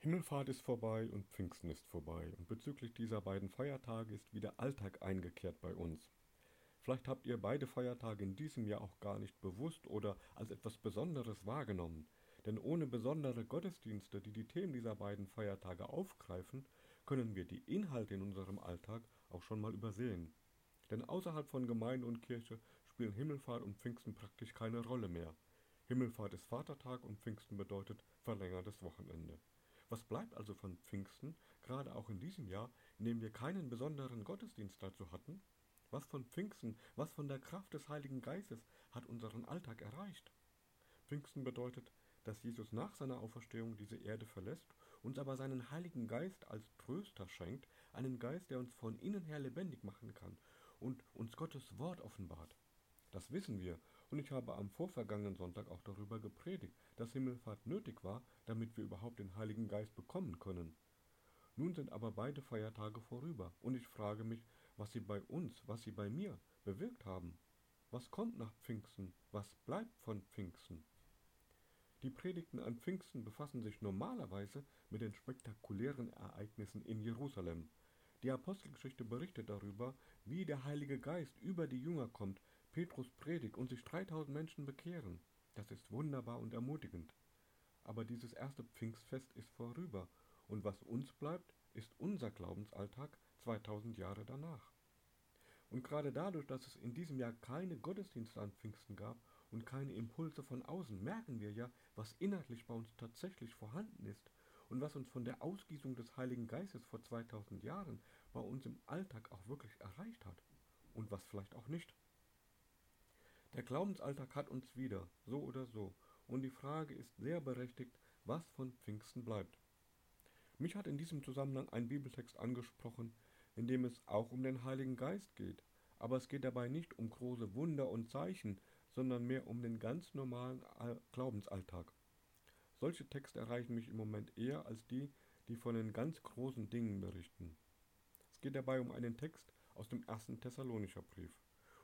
Himmelfahrt ist vorbei und Pfingsten ist vorbei und bezüglich dieser beiden Feiertage ist wieder Alltag eingekehrt bei uns. Vielleicht habt ihr beide Feiertage in diesem Jahr auch gar nicht bewusst oder als etwas Besonderes wahrgenommen, denn ohne besondere Gottesdienste, die die Themen dieser beiden Feiertage aufgreifen, können wir die Inhalte in unserem Alltag auch schon mal übersehen. Denn außerhalb von Gemeinde und Kirche spielen Himmelfahrt und Pfingsten praktisch keine Rolle mehr. Himmelfahrt ist Vatertag und Pfingsten bedeutet verlängertes Wochenende. Was bleibt also von Pfingsten, gerade auch in diesem Jahr, in dem wir keinen besonderen Gottesdienst dazu hatten? Was von Pfingsten, was von der Kraft des Heiligen Geistes hat unseren Alltag erreicht? Pfingsten bedeutet, dass Jesus nach seiner Auferstehung diese Erde verlässt, uns aber seinen Heiligen Geist als Tröster schenkt, einen Geist, der uns von innen her lebendig machen kann und uns Gottes Wort offenbart. Das wissen wir, und ich habe am vorvergangenen Sonntag auch darüber gepredigt, dass Himmelfahrt nötig war, damit wir überhaupt den Heiligen Geist bekommen können. Nun sind aber beide Feiertage vorüber, und ich frage mich, was sie bei uns, was sie bei mir bewirkt haben. Was kommt nach Pfingsten? Was bleibt von Pfingsten? Die Predigten an Pfingsten befassen sich normalerweise mit den spektakulären Ereignissen in Jerusalem. Die Apostelgeschichte berichtet darüber, wie der Heilige Geist über die Jünger kommt, Petrus predigt und sich 3000 Menschen bekehren. Das ist wunderbar und ermutigend. Aber dieses erste Pfingstfest ist vorüber und was uns bleibt, ist unser Glaubensalltag 2000 Jahre danach. Und gerade dadurch, dass es in diesem Jahr keine Gottesdienste an Pfingsten gab und keine Impulse von außen, merken wir ja, was inhaltlich bei uns tatsächlich vorhanden ist und was uns von der Ausgießung des Heiligen Geistes vor 2000 Jahren bei uns im Alltag auch wirklich erreicht hat und was vielleicht auch nicht. Der Glaubensalltag hat uns wieder, so oder so, und die Frage ist sehr berechtigt, was von Pfingsten bleibt. Mich hat in diesem Zusammenhang ein Bibeltext angesprochen, in dem es auch um den Heiligen Geist geht, aber es geht dabei nicht um große Wunder und Zeichen, sondern mehr um den ganz normalen Glaubensalltag. Solche Texte erreichen mich im Moment eher als die, die von den ganz großen Dingen berichten. Es geht dabei um einen Text aus dem ersten Thessalonischer Brief.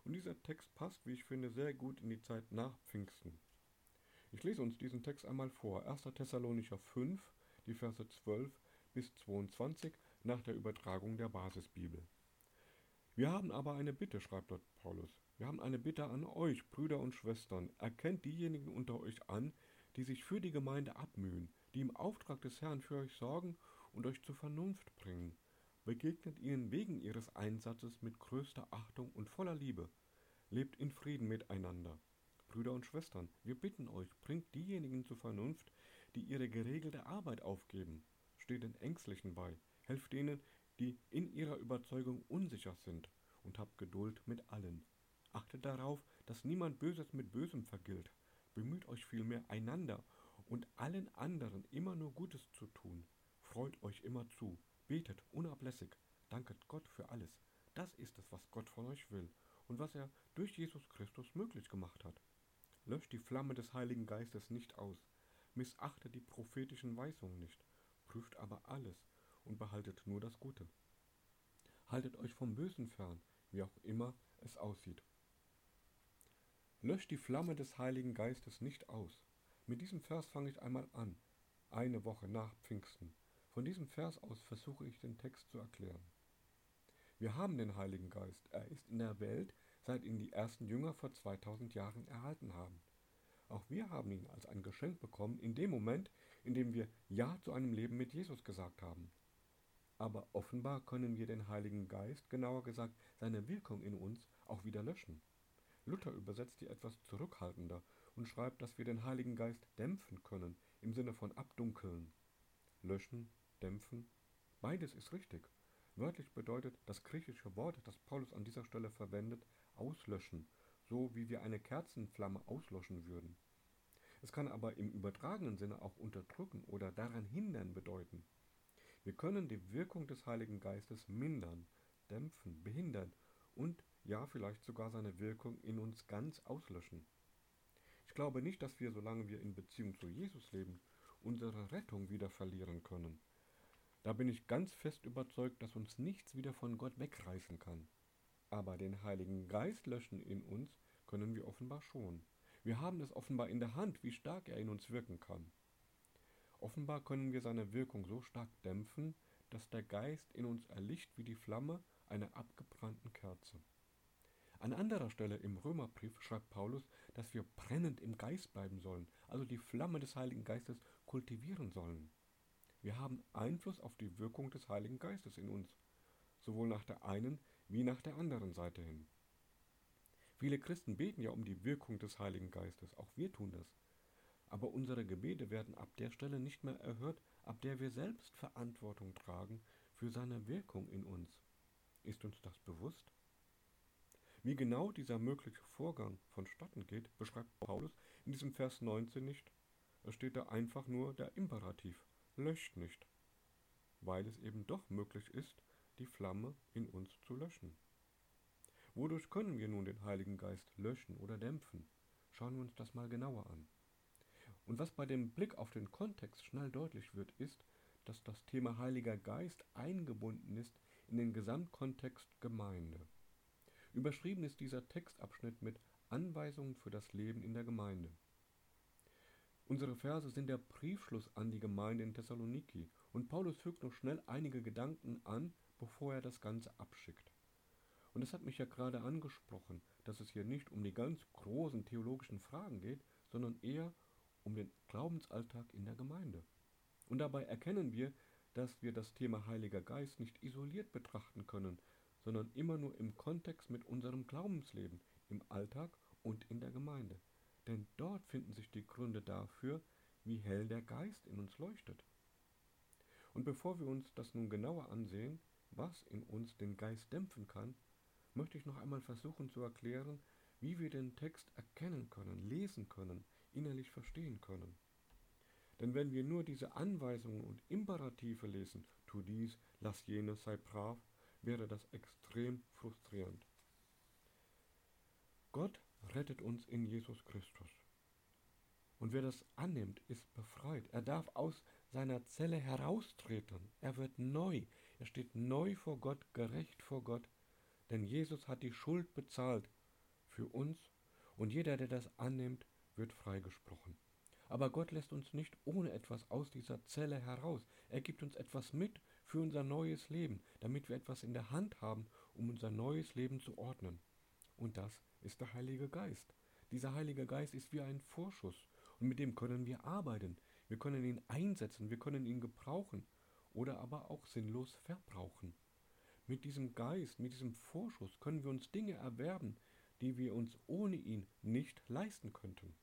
Und dieser Text passt, wie ich finde, sehr gut in die Zeit nach Pfingsten. Ich lese uns diesen Text einmal vor. 1. Thessalonicher 5, die Verse 12 bis 22 nach der Übertragung der Basisbibel. Wir haben aber eine Bitte, schreibt dort Paulus. Wir haben eine Bitte an euch, Brüder und Schwestern. Erkennt diejenigen unter euch an, die sich für die Gemeinde abmühen, die im Auftrag des Herrn für euch sorgen und euch zur Vernunft bringen begegnet ihnen wegen ihres Einsatzes mit größter Achtung und voller Liebe. Lebt in Frieden miteinander. Brüder und Schwestern, wir bitten euch, bringt diejenigen zur Vernunft, die ihre geregelte Arbeit aufgeben. Steht den Ängstlichen bei, helft denen, die in ihrer Überzeugung unsicher sind, und habt Geduld mit allen. Achtet darauf, dass niemand Böses mit Bösem vergilt. Bemüht euch vielmehr, einander und allen anderen immer nur Gutes zu tun. Freut euch immer zu, Betet unablässig, danket Gott für alles. Das ist es, was Gott von euch will und was er durch Jesus Christus möglich gemacht hat. Löscht die Flamme des Heiligen Geistes nicht aus, missachtet die prophetischen Weisungen nicht, prüft aber alles und behaltet nur das Gute. Haltet euch vom Bösen fern, wie auch immer es aussieht. Löscht die Flamme des Heiligen Geistes nicht aus. Mit diesem Vers fange ich einmal an, eine Woche nach Pfingsten. Von diesem Vers aus versuche ich den Text zu erklären. Wir haben den Heiligen Geist. Er ist in der Welt, seit ihn die ersten Jünger vor 2000 Jahren erhalten haben. Auch wir haben ihn als ein Geschenk bekommen, in dem Moment, in dem wir Ja zu einem Leben mit Jesus gesagt haben. Aber offenbar können wir den Heiligen Geist, genauer gesagt seine Wirkung in uns, auch wieder löschen. Luther übersetzt die etwas zurückhaltender und schreibt, dass wir den Heiligen Geist dämpfen können, im Sinne von abdunkeln. Löschen dämpfen. Beides ist richtig. Wörtlich bedeutet das griechische Wort, das Paulus an dieser Stelle verwendet, auslöschen, so wie wir eine Kerzenflamme auslöschen würden. Es kann aber im übertragenen Sinne auch unterdrücken oder daran hindern bedeuten. Wir können die Wirkung des Heiligen Geistes mindern, dämpfen, behindern und ja vielleicht sogar seine Wirkung in uns ganz auslöschen. Ich glaube nicht, dass wir, solange wir in Beziehung zu Jesus leben, unsere Rettung wieder verlieren können. Da bin ich ganz fest überzeugt, dass uns nichts wieder von Gott wegreißen kann. Aber den Heiligen Geist löschen in uns können wir offenbar schon. Wir haben es offenbar in der Hand, wie stark er in uns wirken kann. Offenbar können wir seine Wirkung so stark dämpfen, dass der Geist in uns erlicht wie die Flamme einer abgebrannten Kerze. An anderer Stelle im Römerbrief schreibt Paulus, dass wir brennend im Geist bleiben sollen, also die Flamme des Heiligen Geistes kultivieren sollen. Wir haben Einfluss auf die Wirkung des Heiligen Geistes in uns, sowohl nach der einen wie nach der anderen Seite hin. Viele Christen beten ja um die Wirkung des Heiligen Geistes, auch wir tun das. Aber unsere Gebete werden ab der Stelle nicht mehr erhört, ab der wir selbst Verantwortung tragen für seine Wirkung in uns. Ist uns das bewusst? Wie genau dieser mögliche Vorgang vonstatten geht, beschreibt Paulus in diesem Vers 19 nicht. Es steht da einfach nur der Imperativ, löscht nicht, weil es eben doch möglich ist, die Flamme in uns zu löschen. Wodurch können wir nun den Heiligen Geist löschen oder dämpfen? Schauen wir uns das mal genauer an. Und was bei dem Blick auf den Kontext schnell deutlich wird, ist, dass das Thema Heiliger Geist eingebunden ist in den Gesamtkontext Gemeinde. Überschrieben ist dieser Textabschnitt mit Anweisungen für das Leben in der Gemeinde. Unsere Verse sind der Briefschluss an die Gemeinde in Thessaloniki und Paulus fügt noch schnell einige Gedanken an, bevor er das Ganze abschickt. Und es hat mich ja gerade angesprochen, dass es hier nicht um die ganz großen theologischen Fragen geht, sondern eher um den Glaubensalltag in der Gemeinde. Und dabei erkennen wir, dass wir das Thema Heiliger Geist nicht isoliert betrachten können, sondern immer nur im Kontext mit unserem Glaubensleben, im Alltag und in der Gemeinde. Denn dort finden sich die Gründe dafür, wie hell der Geist in uns leuchtet. Und bevor wir uns das nun genauer ansehen, was in uns den Geist dämpfen kann, möchte ich noch einmal versuchen zu erklären, wie wir den Text erkennen können, lesen können, innerlich verstehen können. Denn wenn wir nur diese Anweisungen und Imperative lesen, tu dies, lass jenes, sei brav, wäre das extrem frustrierend. Gott rettet uns in Jesus Christus. Und wer das annimmt, ist befreit. Er darf aus seiner Zelle heraustreten. Er wird neu. Er steht neu vor Gott, gerecht vor Gott. Denn Jesus hat die Schuld bezahlt für uns und jeder, der das annimmt, wird freigesprochen. Aber Gott lässt uns nicht ohne etwas aus dieser Zelle heraus. Er gibt uns etwas mit für unser neues Leben, damit wir etwas in der Hand haben, um unser neues Leben zu ordnen. Und das ist der Heilige Geist. Dieser Heilige Geist ist wie ein Vorschuss und mit dem können wir arbeiten. Wir können ihn einsetzen, wir können ihn gebrauchen oder aber auch sinnlos verbrauchen. Mit diesem Geist, mit diesem Vorschuss können wir uns Dinge erwerben, die wir uns ohne ihn nicht leisten könnten.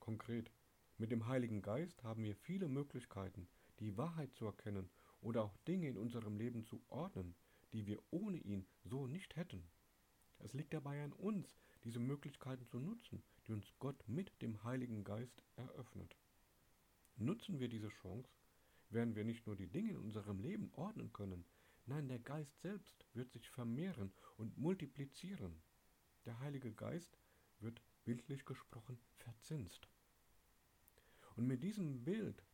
Konkret, mit dem Heiligen Geist haben wir viele Möglichkeiten, die Wahrheit zu erkennen oder auch Dinge in unserem Leben zu ordnen, die wir ohne ihn so nicht hätten. Es liegt dabei an uns, diese Möglichkeiten zu nutzen, die uns Gott mit dem Heiligen Geist eröffnet. Nutzen wir diese Chance, werden wir nicht nur die Dinge in unserem Leben ordnen können, nein, der Geist selbst wird sich vermehren und multiplizieren. Der Heilige Geist wird bildlich gesprochen verzinst. Und mit diesem Bild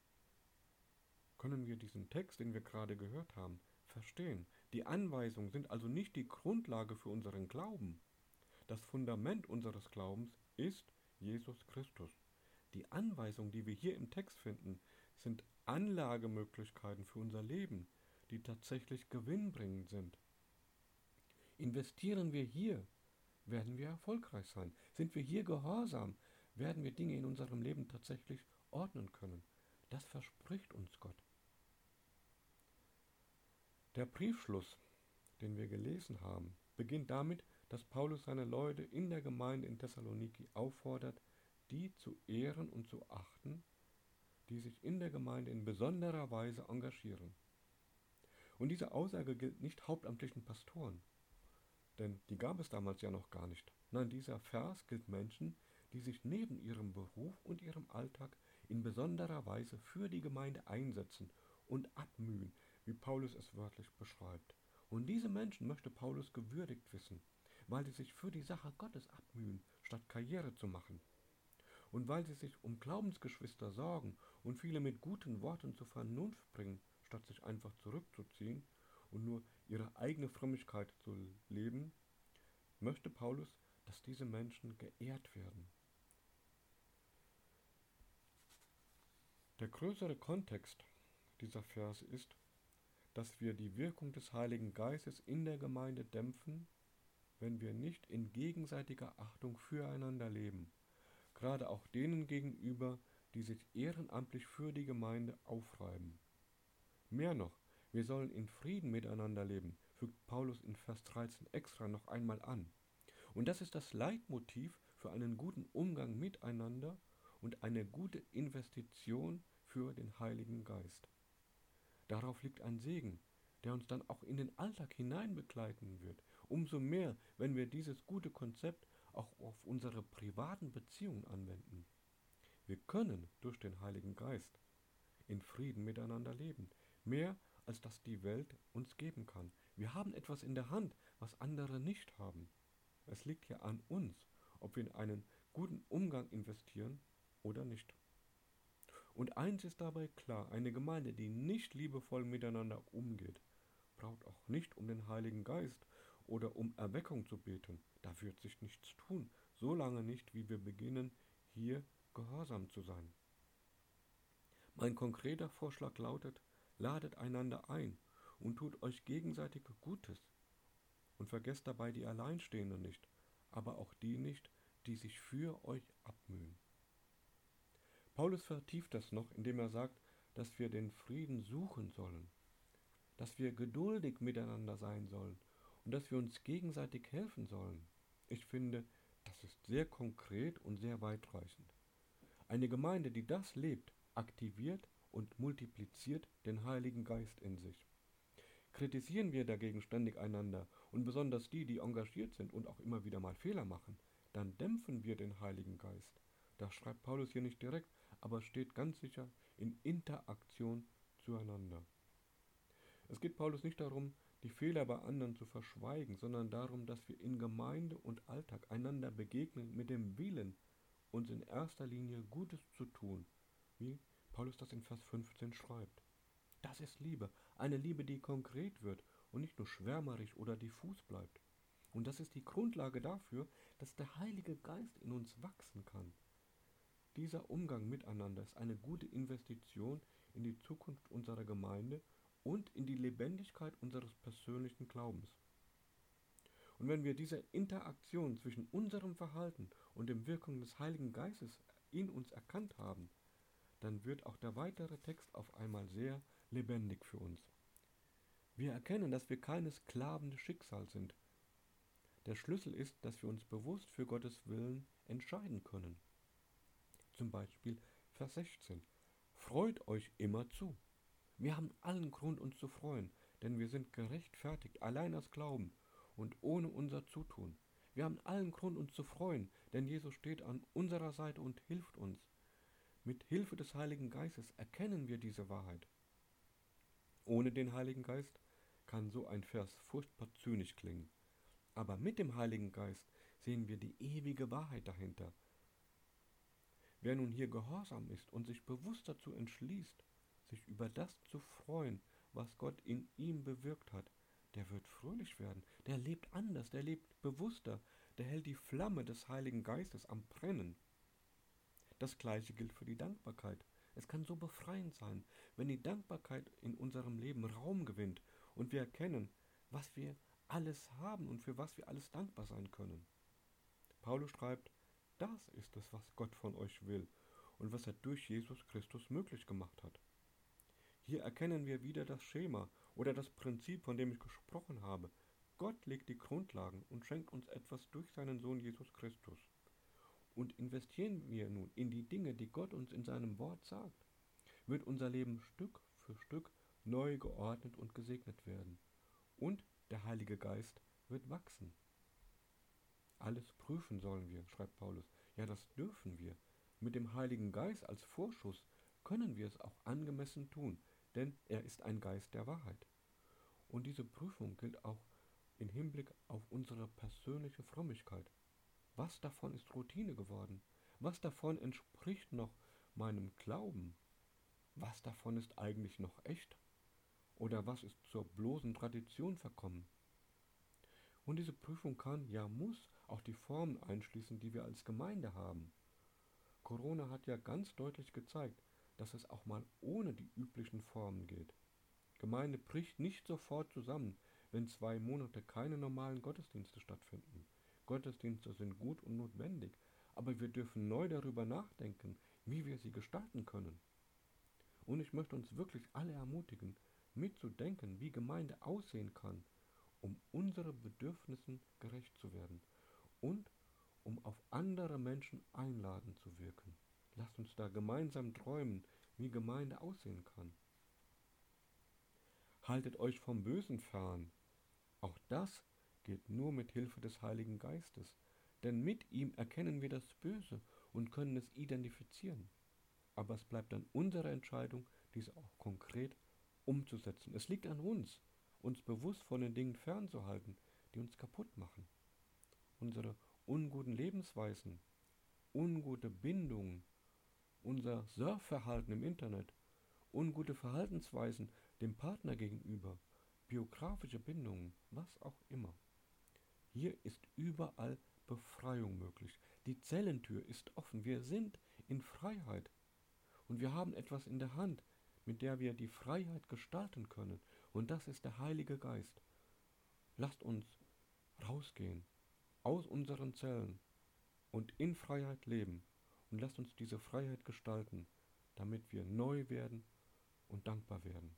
können wir diesen Text, den wir gerade gehört haben, verstehen. Die Anweisungen sind also nicht die Grundlage für unseren Glauben. Das Fundament unseres Glaubens ist Jesus Christus. Die Anweisungen, die wir hier im Text finden, sind Anlagemöglichkeiten für unser Leben, die tatsächlich gewinnbringend sind. Investieren wir hier, werden wir erfolgreich sein. Sind wir hier gehorsam, werden wir Dinge in unserem Leben tatsächlich ordnen können. Das verspricht uns Gott. Der Briefschluss, den wir gelesen haben, beginnt damit, dass Paulus seine Leute in der Gemeinde in Thessaloniki auffordert, die zu ehren und zu achten, die sich in der Gemeinde in besonderer Weise engagieren. Und diese Aussage gilt nicht hauptamtlichen Pastoren, denn die gab es damals ja noch gar nicht. Nein, dieser Vers gilt Menschen, die sich neben ihrem Beruf und ihrem Alltag in besonderer Weise für die Gemeinde einsetzen und abmühen, wie Paulus es wörtlich beschreibt. Und diese Menschen möchte Paulus gewürdigt wissen, weil sie sich für die Sache Gottes abmühen, statt Karriere zu machen. Und weil sie sich um Glaubensgeschwister sorgen und viele mit guten Worten zur Vernunft bringen, statt sich einfach zurückzuziehen und nur ihre eigene Frömmigkeit zu leben, möchte Paulus, dass diese Menschen geehrt werden. Der größere Kontext dieser Verse ist, dass wir die Wirkung des Heiligen Geistes in der Gemeinde dämpfen, wenn wir nicht in gegenseitiger Achtung füreinander leben, gerade auch denen gegenüber, die sich ehrenamtlich für die Gemeinde aufreiben. Mehr noch, wir sollen in Frieden miteinander leben, fügt Paulus in Vers 13 extra noch einmal an. Und das ist das Leitmotiv für einen guten Umgang miteinander und eine gute Investition für den Heiligen Geist. Darauf liegt ein Segen, der uns dann auch in den Alltag hinein begleiten wird. Umso mehr, wenn wir dieses gute Konzept auch auf unsere privaten Beziehungen anwenden. Wir können durch den Heiligen Geist in Frieden miteinander leben, mehr als das die Welt uns geben kann. Wir haben etwas in der Hand, was andere nicht haben. Es liegt ja an uns, ob wir in einen guten Umgang investieren oder nicht. Und eins ist dabei klar, eine Gemeinde, die nicht liebevoll miteinander umgeht, braucht auch nicht um den Heiligen Geist oder um Erweckung zu beten. Da wird sich nichts tun, solange nicht, wie wir beginnen, hier gehorsam zu sein. Mein konkreter Vorschlag lautet, ladet einander ein und tut euch gegenseitig Gutes und vergesst dabei die Alleinstehenden nicht, aber auch die nicht, die sich für euch abmühen. Paulus vertieft das noch, indem er sagt, dass wir den Frieden suchen sollen, dass wir geduldig miteinander sein sollen und dass wir uns gegenseitig helfen sollen. Ich finde, das ist sehr konkret und sehr weitreichend. Eine Gemeinde, die das lebt, aktiviert und multipliziert den Heiligen Geist in sich. Kritisieren wir dagegen ständig einander und besonders die, die engagiert sind und auch immer wieder mal Fehler machen, dann dämpfen wir den Heiligen Geist. Das schreibt Paulus hier nicht direkt, aber steht ganz sicher in Interaktion zueinander. Es geht Paulus nicht darum, die Fehler bei anderen zu verschweigen, sondern darum, dass wir in Gemeinde und Alltag einander begegnen mit dem Willen, uns in erster Linie Gutes zu tun, wie Paulus das in Vers 15 schreibt. Das ist Liebe, eine Liebe, die konkret wird und nicht nur schwärmerisch oder diffus bleibt. Und das ist die Grundlage dafür, dass der Heilige Geist in uns wachsen kann. Dieser Umgang miteinander ist eine gute Investition in die Zukunft unserer Gemeinde und in die Lebendigkeit unseres persönlichen Glaubens. Und wenn wir diese Interaktion zwischen unserem Verhalten und dem Wirkung des Heiligen Geistes in uns erkannt haben, dann wird auch der weitere Text auf einmal sehr lebendig für uns. Wir erkennen, dass wir keine Sklaven des Schicksals sind. Der Schlüssel ist, dass wir uns bewusst für Gottes Willen entscheiden können. Zum Beispiel Vers 16. Freut euch immer zu. Wir haben allen Grund, uns zu freuen, denn wir sind gerechtfertigt, allein aus Glauben und ohne unser Zutun. Wir haben allen Grund, uns zu freuen, denn Jesus steht an unserer Seite und hilft uns. Mit Hilfe des Heiligen Geistes erkennen wir diese Wahrheit. Ohne den Heiligen Geist kann so ein Vers furchtbar zynisch klingen. Aber mit dem Heiligen Geist sehen wir die ewige Wahrheit dahinter, Wer nun hier gehorsam ist und sich bewusst dazu entschließt, sich über das zu freuen, was Gott in ihm bewirkt hat, der wird fröhlich werden, der lebt anders, der lebt bewusster, der hält die Flamme des Heiligen Geistes am Brennen. Das gleiche gilt für die Dankbarkeit. Es kann so befreiend sein, wenn die Dankbarkeit in unserem Leben Raum gewinnt und wir erkennen, was wir alles haben und für was wir alles dankbar sein können. Paulus schreibt, das ist es, was Gott von euch will und was er durch Jesus Christus möglich gemacht hat. Hier erkennen wir wieder das Schema oder das Prinzip, von dem ich gesprochen habe. Gott legt die Grundlagen und schenkt uns etwas durch seinen Sohn Jesus Christus. Und investieren wir nun in die Dinge, die Gott uns in seinem Wort sagt, wird unser Leben Stück für Stück neu geordnet und gesegnet werden. Und der Heilige Geist wird wachsen. Alles prüfen sollen wir, schreibt Paulus. Ja, das dürfen wir. Mit dem Heiligen Geist als Vorschuss können wir es auch angemessen tun, denn er ist ein Geist der Wahrheit. Und diese Prüfung gilt auch im Hinblick auf unsere persönliche Frömmigkeit. Was davon ist Routine geworden? Was davon entspricht noch meinem Glauben? Was davon ist eigentlich noch echt? Oder was ist zur bloßen Tradition verkommen? Und diese Prüfung kann, ja muss, auch die Formen einschließen, die wir als Gemeinde haben. Corona hat ja ganz deutlich gezeigt, dass es auch mal ohne die üblichen Formen geht. Gemeinde bricht nicht sofort zusammen, wenn zwei Monate keine normalen Gottesdienste stattfinden. Gottesdienste sind gut und notwendig, aber wir dürfen neu darüber nachdenken, wie wir sie gestalten können. Und ich möchte uns wirklich alle ermutigen, mitzudenken, wie Gemeinde aussehen kann, um unseren Bedürfnissen gerecht zu werden und um auf andere Menschen einladen zu wirken. Lasst uns da gemeinsam träumen, wie Gemeinde aussehen kann. Haltet euch vom Bösen fern. Auch das geht nur mit Hilfe des Heiligen Geistes, denn mit ihm erkennen wir das Böse und können es identifizieren. Aber es bleibt dann unsere Entscheidung, diese auch konkret umzusetzen. Es liegt an uns, uns bewusst von den Dingen fernzuhalten, die uns kaputt machen. Unsere unguten Lebensweisen, ungute Bindungen, unser Surfverhalten im Internet, ungute Verhaltensweisen dem Partner gegenüber, biografische Bindungen, was auch immer. Hier ist überall Befreiung möglich. Die Zellentür ist offen. Wir sind in Freiheit. Und wir haben etwas in der Hand, mit der wir die Freiheit gestalten können. Und das ist der Heilige Geist. Lasst uns rausgehen aus unseren Zellen und in Freiheit leben. Und lasst uns diese Freiheit gestalten, damit wir neu werden und dankbar werden.